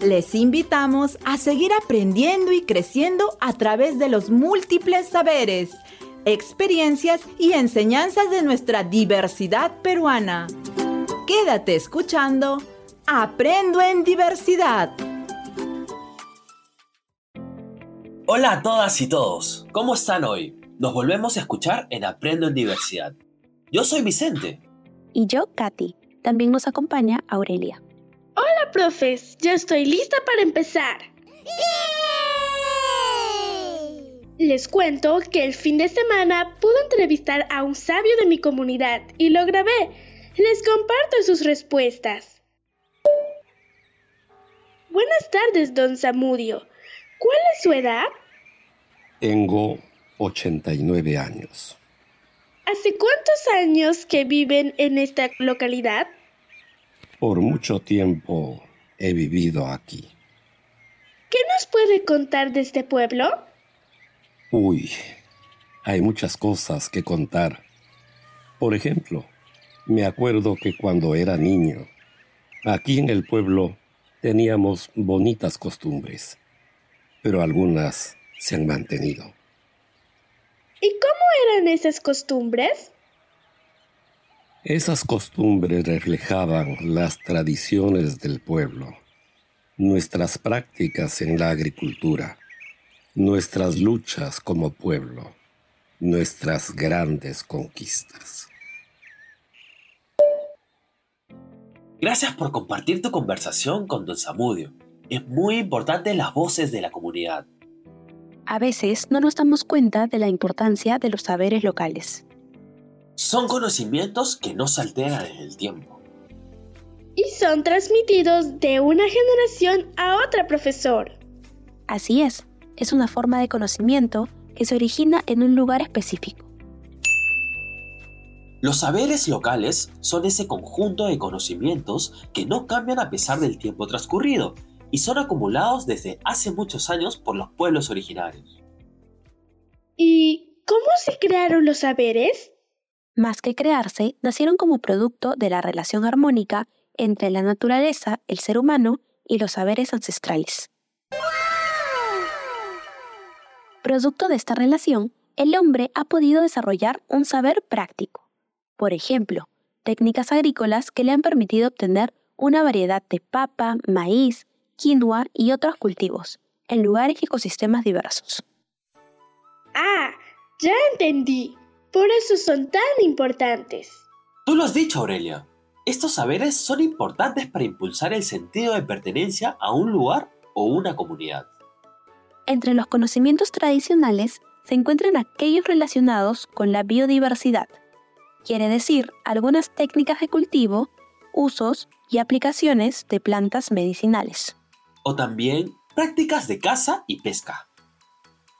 Les invitamos a seguir aprendiendo y creciendo a través de los múltiples saberes, experiencias y enseñanzas de nuestra diversidad peruana. Quédate escuchando Aprendo en Diversidad. Hola a todas y todos, ¿cómo están hoy? Nos volvemos a escuchar en Aprendo en Diversidad. Yo soy Vicente. Y yo, Katy. También nos acompaña Aurelia. Profes. Ya estoy lista para empezar. Les cuento que el fin de semana pude entrevistar a un sabio de mi comunidad y lo grabé. Les comparto sus respuestas. Buenas tardes, don Samudio. ¿Cuál es su edad? Tengo 89 años. ¿Hace cuántos años que viven en esta localidad? Por mucho tiempo he vivido aquí. ¿Qué nos puede contar de este pueblo? Uy, hay muchas cosas que contar. Por ejemplo, me acuerdo que cuando era niño, aquí en el pueblo teníamos bonitas costumbres, pero algunas se han mantenido. ¿Y cómo eran esas costumbres? Esas costumbres reflejaban las tradiciones del pueblo, nuestras prácticas en la agricultura, nuestras luchas como pueblo, nuestras grandes conquistas. Gracias por compartir tu conversación con Don Samudio. Es muy importante las voces de la comunidad. A veces no nos damos cuenta de la importancia de los saberes locales. Son conocimientos que no se alteran en el tiempo. Y son transmitidos de una generación a otra, profesor. Así es, es una forma de conocimiento que se origina en un lugar específico. Los saberes locales son ese conjunto de conocimientos que no cambian a pesar del tiempo transcurrido y son acumulados desde hace muchos años por los pueblos originarios. ¿Y cómo se crearon los saberes? Más que crearse, nacieron como producto de la relación armónica entre la naturaleza, el ser humano y los saberes ancestrales. Producto de esta relación, el hombre ha podido desarrollar un saber práctico. Por ejemplo, técnicas agrícolas que le han permitido obtener una variedad de papa, maíz, quinoa y otros cultivos, en lugares y ecosistemas diversos. Ah, ya entendí. Por eso son tan importantes. Tú lo has dicho, Aurelia. Estos saberes son importantes para impulsar el sentido de pertenencia a un lugar o una comunidad. Entre los conocimientos tradicionales se encuentran aquellos relacionados con la biodiversidad, quiere decir algunas técnicas de cultivo, usos y aplicaciones de plantas medicinales. O también prácticas de caza y pesca.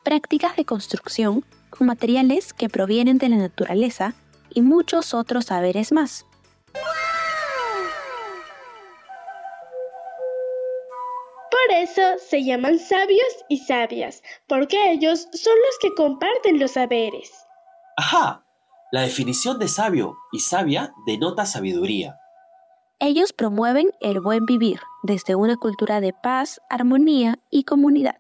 Prácticas de construcción con materiales que provienen de la naturaleza y muchos otros saberes más. Por eso se llaman sabios y sabias, porque ellos son los que comparten los saberes. Ajá, la definición de sabio y sabia denota sabiduría. Ellos promueven el buen vivir desde una cultura de paz, armonía y comunidad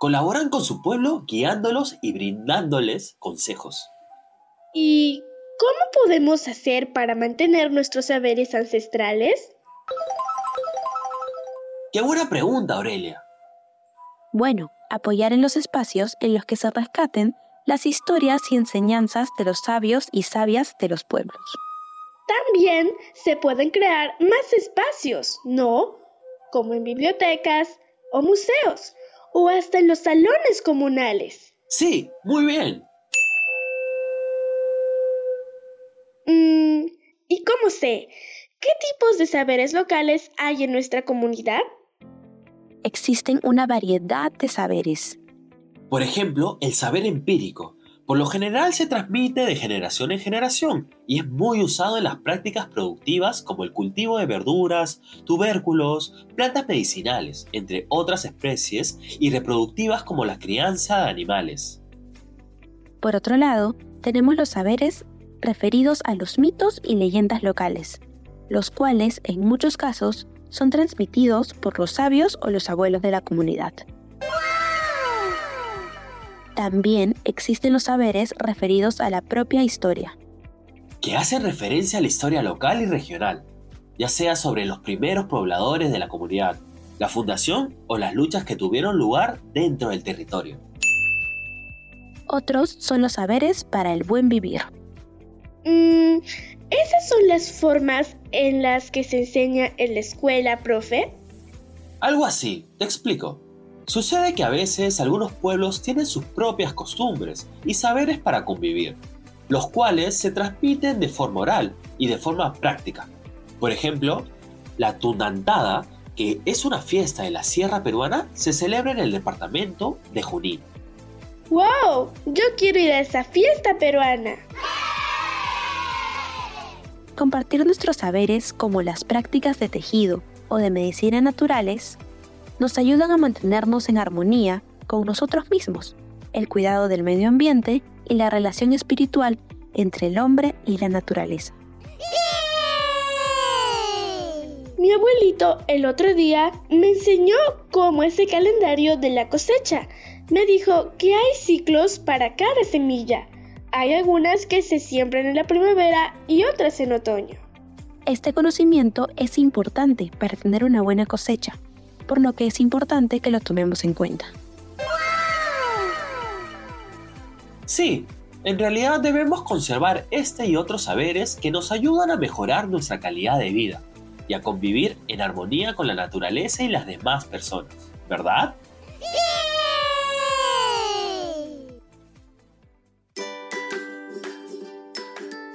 colaboran con su pueblo guiándolos y brindándoles consejos. ¿Y cómo podemos hacer para mantener nuestros saberes ancestrales? Qué buena pregunta, Aurelia. Bueno, apoyar en los espacios en los que se rescaten las historias y enseñanzas de los sabios y sabias de los pueblos. También se pueden crear más espacios, ¿no? Como en bibliotecas o museos, o hasta en los salones comunales. Sí, muy bien. Mm, ¿Y cómo sé? ¿Qué tipos de saberes locales hay en nuestra comunidad? Existen una variedad de saberes. Por ejemplo, el saber empírico, por lo general se transmite de generación en generación y es muy usado en las prácticas productivas como el cultivo de verduras, tubérculos, plantas medicinales, entre otras especies, y reproductivas como la crianza de animales. Por otro lado, tenemos los saberes referidos a los mitos y leyendas locales. los cuales en muchos casos son transmitidos por los sabios o los abuelos de la comunidad. También existen los saberes referidos a la propia historia, que hacen referencia a la historia local y regional, ya sea sobre los primeros pobladores de la comunidad, la fundación o las luchas que tuvieron lugar dentro del territorio. Otros son los saberes para el buen vivir. Mm, ¿Esas son las formas en las que se enseña en la escuela, profe? Algo así, te explico. Sucede que a veces algunos pueblos tienen sus propias costumbres y saberes para convivir, los cuales se transmiten de forma oral y de forma práctica. Por ejemplo, la tunantada, que es una fiesta en la sierra peruana, se celebra en el departamento de Junín. ¡Wow! Yo quiero ir a esa fiesta peruana. Compartir nuestros saberes como las prácticas de tejido o de medicina naturales nos ayudan a mantenernos en armonía con nosotros mismos, el cuidado del medio ambiente y la relación espiritual entre el hombre y la naturaleza. Mi abuelito el otro día me enseñó cómo es el calendario de la cosecha. Me dijo que hay ciclos para cada semilla. Hay algunas que se siembran en la primavera y otras en otoño. Este conocimiento es importante para tener una buena cosecha, por lo que es importante que lo tomemos en cuenta. Sí, en realidad debemos conservar este y otros saberes que nos ayudan a mejorar nuestra calidad de vida y a convivir en armonía con la naturaleza y las demás personas, ¿verdad?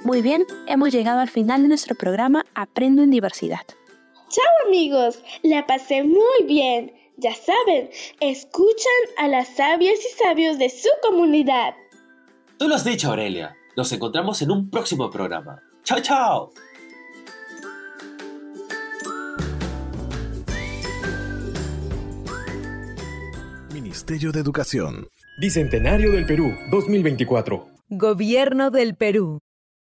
Muy bien, hemos llegado al final de nuestro programa Aprendo en Diversidad. Chao amigos, la pasé muy bien. Ya saben, escuchan a las sabias y sabios de su comunidad. Tú lo has dicho, Aurelia. Nos encontramos en un próximo programa. ¡Chao, chao! Ministerio de Educación. Bicentenario del Perú 2024. Gobierno del Perú.